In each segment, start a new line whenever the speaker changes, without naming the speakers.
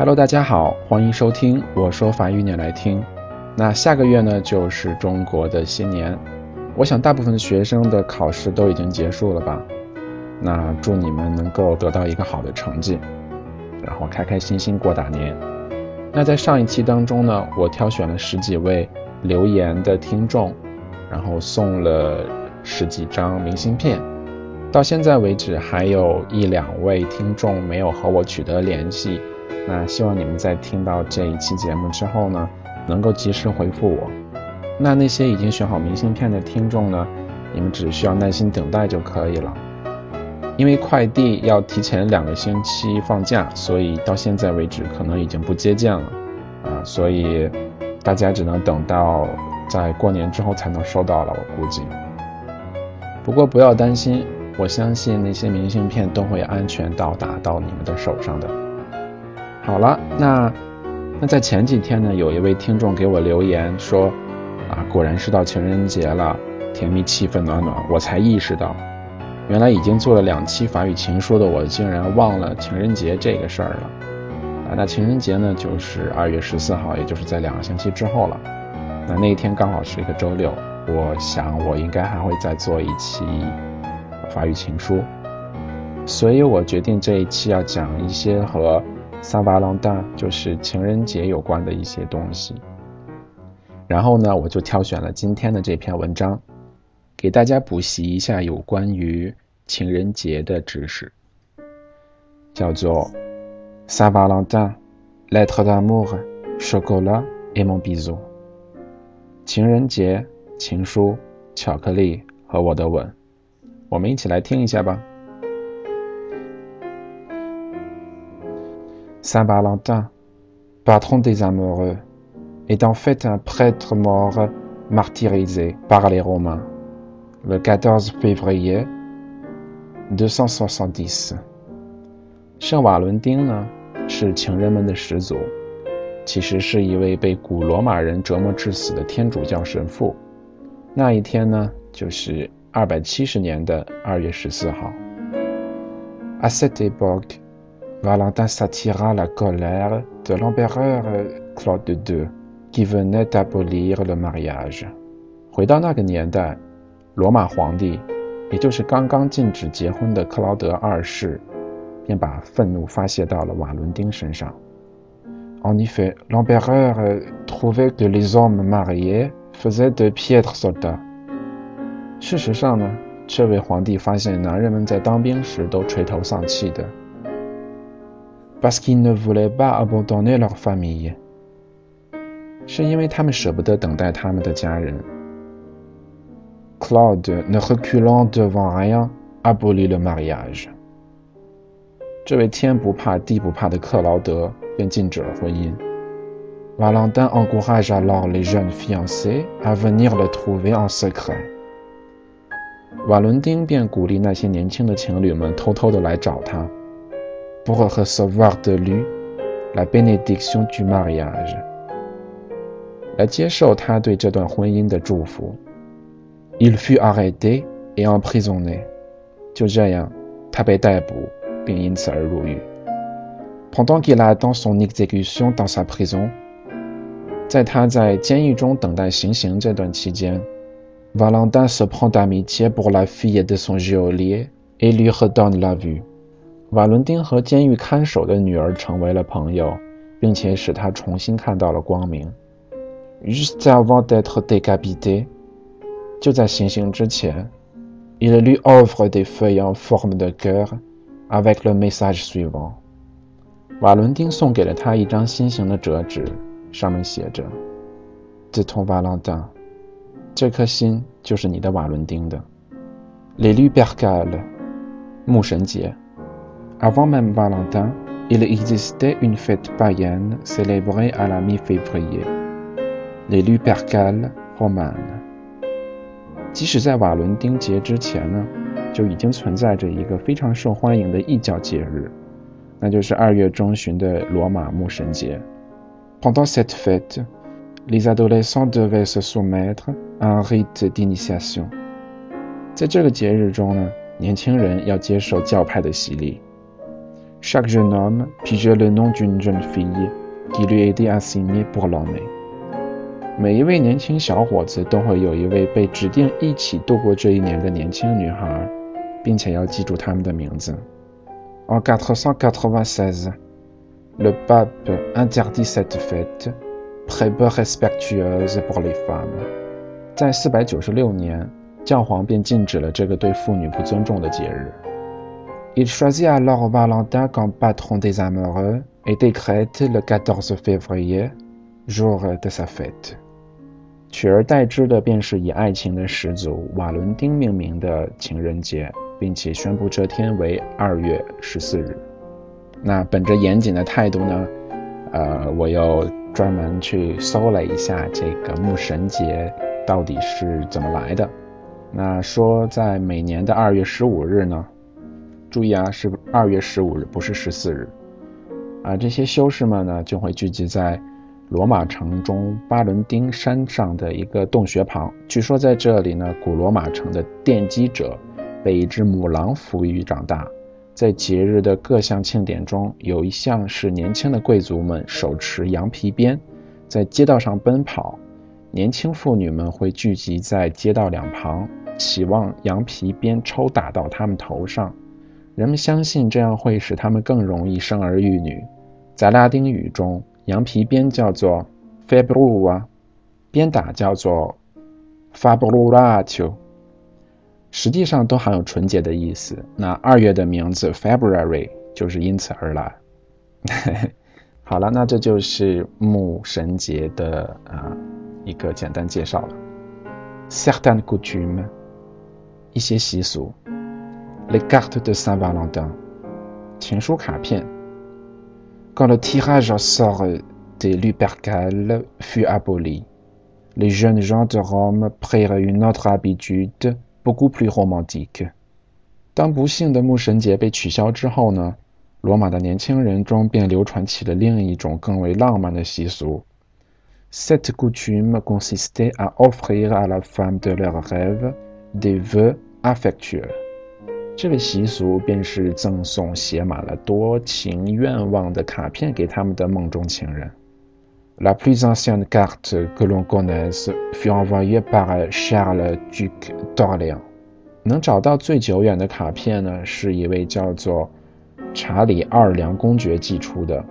Hello，大家好，欢迎收听我说法语你来听。那下个月呢就是中国的新年，我想大部分学生的考试都已经结束了吧？那祝你们能够得到一个好的成绩，然后开开心心过大年。那在上一期当中呢，我挑选了十几位留言的听众，然后送了十几张明信片。到现在为止，还有一两位听众没有和我取得联系。那希望你们在听到这一期节目之后呢，能够及时回复我。那那些已经选好明信片的听众呢，你们只需要耐心等待就可以了。因为快递要提前两个星期放假，所以到现在为止可能已经不接见了啊，所以大家只能等到在过年之后才能收到了，我估计。不过不要担心，我相信那些明信片都会安全到达到你们的手上的。好了，那那在前几天呢，有一位听众给我留言说，啊，果然是到情人节了，甜蜜气氛暖暖。我才意识到，原来已经做了两期法语情书的我，竟然忘了情人节这个事儿了。啊，那情人节呢，就是二月十四号，也就是在两个星期之后了。那那一天刚好是一个周六，我想我应该还会再做一期法语情书，所以我决定这一期要讲一些和。萨瓦朗达就是情人节有关的一些东西，然后呢，我就挑选了今天的这篇文章，给大家补习一下有关于情人节的知识，叫做萨瓦朗达，lettre d'amour，chocolat et mon bisou。情人节，情书，巧克力和我的吻，我们一起来听一下吧。Saint Valentin, patron des amoureux, est en fait un prêtre mort martyrisé par les Romains le 14 février 270. 圣瓦伦丁呢，是情人们的始祖，其实是一位被古罗马人折磨致死的天主教神父。那一天呢，就是二百七十年的二月十四号。À cette époque, Valentin s'attira la colère de l'empereur Claude II, qui venait d'abolir le mariage. 回到那个年代，罗马皇帝，也就是刚刚禁止结婚的克劳德二世，便把愤怒发泄到了瓦伦丁身上。En effet, l'empereur trouvait que les hommes mariés faisaient de piètres soldats. 事实上呢，这位皇帝发现男人们在当兵时都垂头丧气的。 parce qu'ils ne voulaient pas abandonner leur famille. 是因为他们舍不得等待他们的家人。Claude, ne reculant devant rien, abolit le mariage. 这位天不怕地不怕的克劳德便禁止了婚姻。Valentin encourage alors les jeunes fiancés à venir le trouver en secret. 瓦伦丁便鼓励那些年轻的情侣们偷偷的来找他。 pour recevoir de lui la bénédiction du mariage，来接受他对这段婚姻的祝福。Il fut arrêté et emprisonné。就这样，他被逮捕并因此而入狱。Pendant qu'il attend son exécution dans sa prison，在他在监狱中等待行刑这段期间，Valentin se prend d'amitié pour la fille de son geôlier et lui redonne la vue。 瓦伦丁和监狱看守的女儿成为了朋友，并且使他重新看到了光明。Juste avant d'être décapité，就在行刑之前，il lui offre des feuilles en forme de cœur avec le message suivant。瓦伦丁送给了他一张心形的折纸，上面写着：“De ton Valentin，这颗心就是你的瓦伦丁的。”Les Lupercales，牧神节。Avant même Valentin, il existait une fête païenne célébrée à la mi-février, les Lupercales romanes. 即使在瓦伦丁节之前呢，就已经存在着一个非常受欢迎的异教节日，那就是二月中旬的罗马牧神节。Pendant cette fête, les adolescents devaient se soumettre à un rite d'initiation. 在这个节日中呢，年轻人要接受教派的洗礼。 Chaque jeune homme pigeait le nom d'une jeune fille qui lui était assignée pour l'année。每一位年轻小伙子都会有一位被指定一起度过这一年的年轻女孩，并且要记住他们的名字。En 496, le pape interdit cette fête, prébe respectueuse pour les femmes。在四百九十六年，教皇便禁止了这个对妇女不尊重的节日。Il choisit alors Valentin comme patron des amoureux et décrète le 14 février, jour de sa fête。取而代之的便是以爱情的始祖瓦伦丁命名的情人节，并且宣布这天为二月十四日。那本着严谨的态度呢，呃，我又专门去搜了一下这个牧神节到底是怎么来的。那说在每年的二月十五日呢。注意啊，是二月十五日，不是十四日。啊，这些修士们呢，就会聚集在罗马城中巴伦丁山上的一个洞穴旁。据说在这里呢，古罗马城的奠基者被一只母狼抚育长大。在节日的各项庆典中，有一项是年轻的贵族们手持羊皮鞭在街道上奔跑，年轻妇女们会聚集在街道两旁，期望羊皮鞭抽打到他们头上。人们相信这样会使他们更容易生儿育女。在拉丁语中，羊皮鞭叫做 “fabrua”，鞭打叫做 “fabrulatio”，实际上都含有纯洁的意思。那二月的名字 “February” 就是因此而来。好了，那这就是牧神节的啊一个简单介绍了。Certaines coutumes，一些习俗。Les cartes de Saint-Valentin. Quand le tirage au sort des Lupercales fut aboli, les jeunes gens de Rome prirent une autre habitude beaucoup plus romantique. 当不幸的牧神节被取消之后呢，罗马的年轻人中便流传起了另一种更为浪漫的习俗。Cette coutume consistait à offrir à la femme de leur rêve des vœux affectueux. 这个习俗便是赠送写满了多情愿望的卡片给他们的梦中情人。La plus ancienne carte que l'on connaisse fut envoyée par Charles duc d'Orléans。能找到最久远的卡片呢，是一位叫做查理奥尔良公爵寄出的。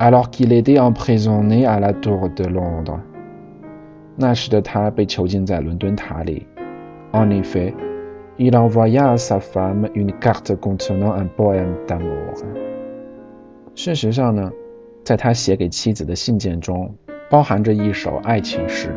Alors qu'il était emprisonné à la Tour de Londres。那时的他被囚禁在伦敦塔里。En effet。Il envoya à sa femme une carte contenant un poème d'amour。事实上呢，在他写给妻子的信件中，包含着一首爱情诗。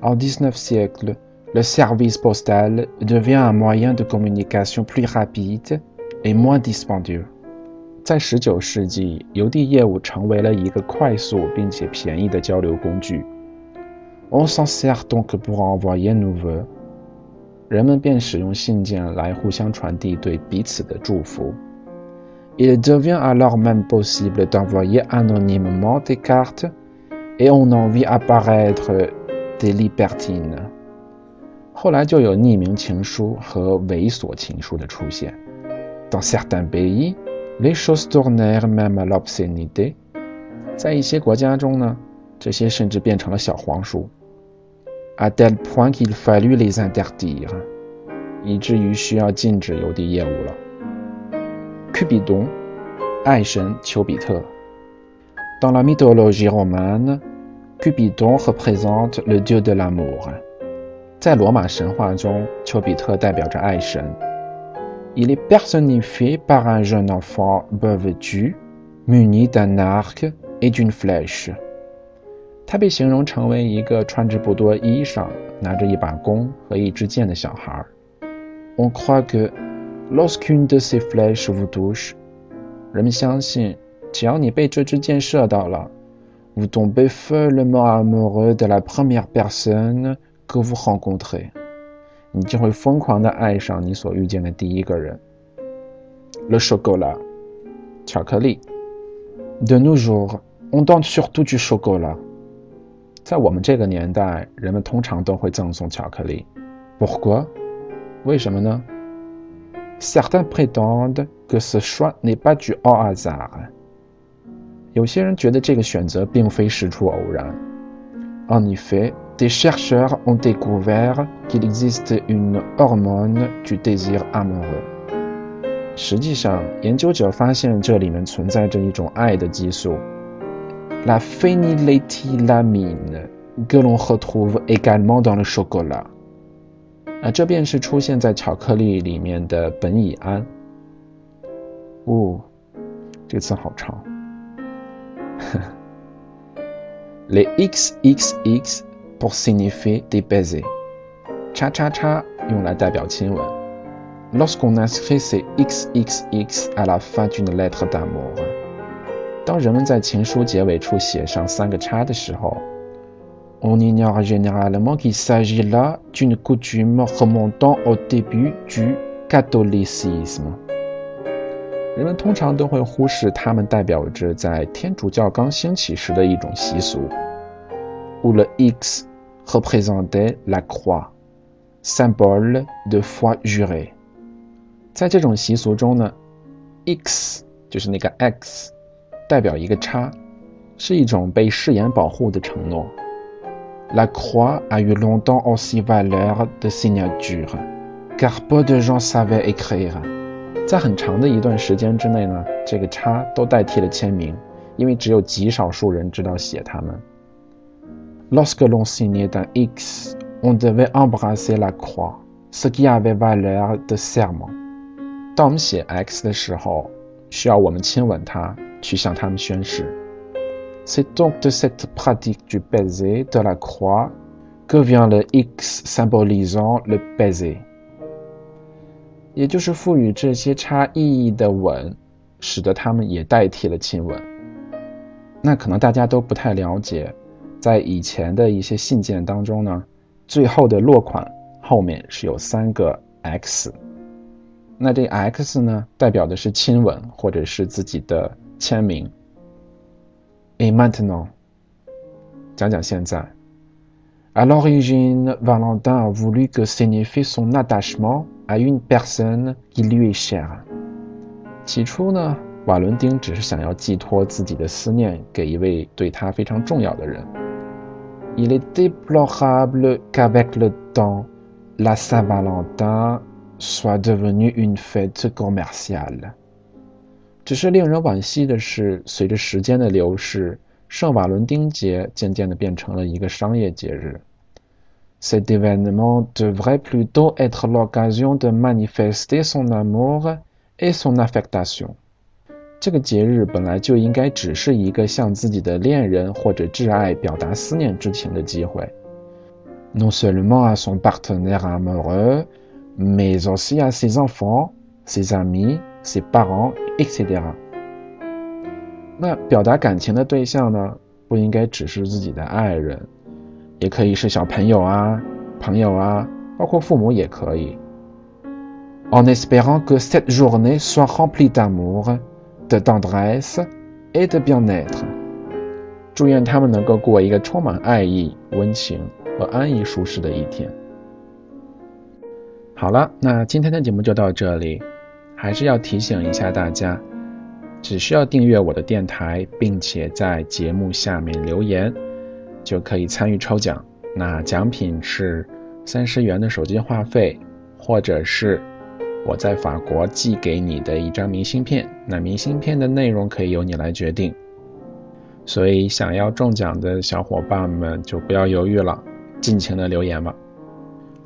En dix-neuf siècle, le service postal devient un moyen de communication plus rapide et moins dispendieux。在十九世纪，邮递业务成为了一个快速并且便宜的交流工具。On s'en sert donc pour envoyer nos vœux。 人们便使用信件来互相传递对彼此的祝福。Il devient alors même possible d'envoyer anonymement des cartes et on en vit apparaître des libertines。后来就有匿名情书和猥琐情书的出现。Dans certains pays, les choses tournèrent même à l'obscénité。在一些国家中呢，这些甚至变成了小黄书。à tel point qu'il fallut les interdire，以至于需要禁止邮递业务了。Cupidon，爱神丘比特。Dans la mythologie romaine, Cupidon représente le dieu de l'amour。在罗马神话中，丘比特代表着爱神。Il est personnifié par un jeune enfant vêtu, muni d'un arc et d'une flèche。 他被形容成为一个穿着不多衣裳、拿着一把弓和一支箭的小孩。On croit que lorsqu'une de ces flèches vous touche，人们相信，只要你被这支箭射到了，vous tombez follement amoureux de la première personne que vous rencontrez，你就会疯狂的爱上你所遇见的第一个人。Le chocolat，巧克力。De nos jours, on donne surtout du chocolat。在我们这个年代，人们通常都会赠送巧克力。Pourquoi？为什么呢 Certains prétendent que ce choix n'est pas du hasard. 有些人觉得这个选择并非事出偶然。En effet, des chercheurs ont découvert qu'il existe une hormone du désir amoureux. 实际上，研究者发现这里面存在着一种爱的激素，la phényléthylamine, que l'on retrouve également dans le chocolat. 啊，这便是出现在巧克力里面的苯乙胺。哦，这个词好长。Les XXX pour signifier des baisers，叉叉叉用来代表亲吻。Lorsqu'on inscrit ces XXX à la fin d'une lettre d'amour，当人们在情书结尾处写上三个叉的时候。On ignore généralement qu'il s'agit là d'une coutume remontant au début du catholicisme。人们通常都会忽视它们代表着在天主教刚兴起时的一种习俗，où le X représentait la croix, symbole de foi jurée。在这种习俗中呢，X 就是那个 X，代表一个叉，是一种被誓言保护的承诺。La croix a eu longtemps aussi valeur de signature, car peu de gens savaient écrire. 在很长的一段时间之内呢，这个叉都代替了签名，因为只有极少数人知道写它们。Lorsque l'on signait un X, on devait embrasser la croix, ce qui avait valeur de serment. 当我们写 X 的时候，需要我们亲吻它，去向他们宣誓。C'est donc de cette pratique du baiser de la croix que vient le X symbolisant le baiser。也就是赋予这些叉意义的吻，使得它们也代替了亲吻。那可能大家都不太了解，在以前的一些信件当中呢，最后的落款后面是有三个 X。那这 X 呢，代表的是亲吻或者是自己的签名。Et maintenant，讲讲现在。À l'origine, Valentin a voulu que signifie son attachement à une personne qui lui est chère。起初呢，瓦伦丁只是想要寄托自己的思念给一位对他非常重要的人。Il est déplorable qu'avec le temps, la Saint-Valentin soit devenue une fête commerciale。只是令人惋惜的是，随着时间的流逝，圣瓦伦丁节渐渐的变成了一个商业节日。Cet événement devrait plutôt être l'occasion de manifester son amour et son affectation。这个节日本来就应该只是一个向自己的恋人或者挚爱表达思念之情的机会。Non seulement à son partenaire amoureux, mais aussi à ses enfants, ses amis. ses parents, etc. 那表达感情的对象呢，不应该只是自己的爱人，也可以是小朋友啊、朋友啊，包括父母也可以。En espérant que cette journée soit remplie d'amour, de tendresse et de bien-être，祝愿他们能够过一个充满爱意、温情和安逸舒适的一天。 好了，那今天的节目就到这里。还是要提醒一下大家，只需要订阅我的电台，并且在节目下面留言，就可以参与抽奖。那奖品是三十元的手机话费，或者是我在法国寄给你的一张明信片。那明信片的内容可以由你来决定。所以想要中奖的小伙伴们就不要犹豫了，尽情的留言吧。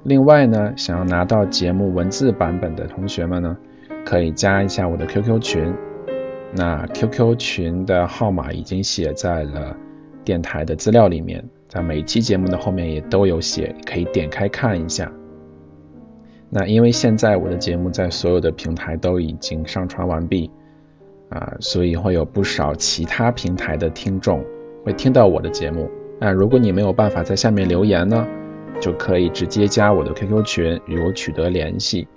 另外呢，想要拿到节目文字版本的同学们呢。可以加一下我的 QQ 群，那 QQ 群的号码已经写在了电台的资料里面，在每期节目的后面也都有写，可以点开看一下。那因为现在我的节目在所有的平台都已经上传完毕啊，所以会有不少其他平台的听众会听到我的节目。那如果你没有办法在下面留言呢，就可以直接加我的 QQ 群与我取得联系。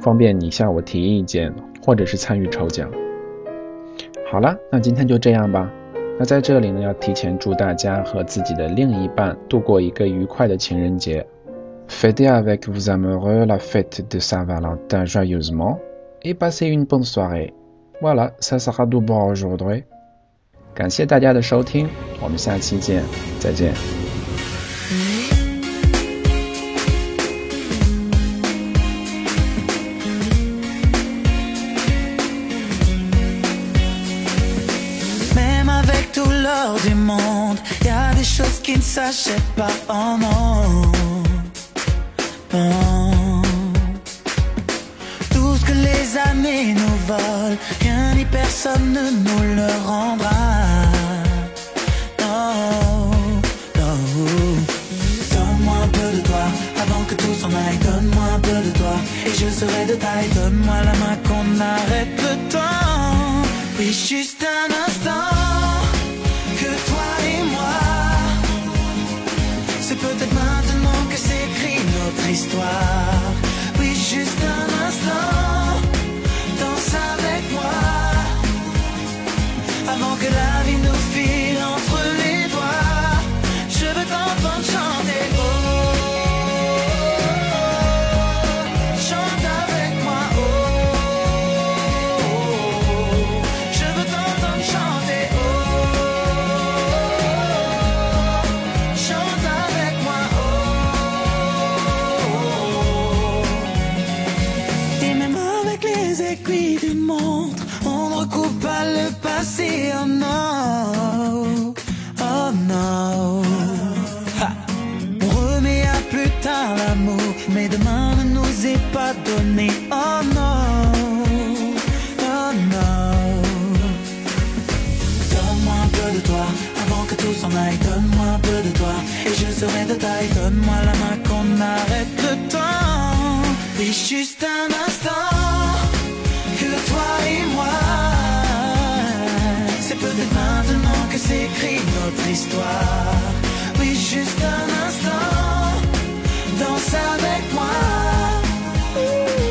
方便你向我提意见，或者是参与抽奖。好了，那今天就这样吧。那在这里呢，要提前祝大家和自己的另一半度过一个愉快的情人节。Fêtez avec vos amoureux la fête de Saint Valentin joyeusement et passez une bonne soirée. Voilà, ça sera tout pour aujourd'hui. 感谢大家的收听，我们下期见，再见。
S'achètent pas. Oh non. Tout ce que les années nous volent, rien ni personne ne nous le rendra. Non, non. Donne-moi un peu de toi avant que tout s'en aille. Donne-moi un peu de toi et je serai de taille. Donne-moi la main qu'on arrête le temps. Juste avant que tout s'en aille. Donne-moi un peu de toi et je serai de taille. Donne-moi la main qu'on arrête le temps. Et juste un instant que toi et moi. C'est peut-être maintenant que s'écrit notre histoire. Oui, juste un instant. Danse avec moi.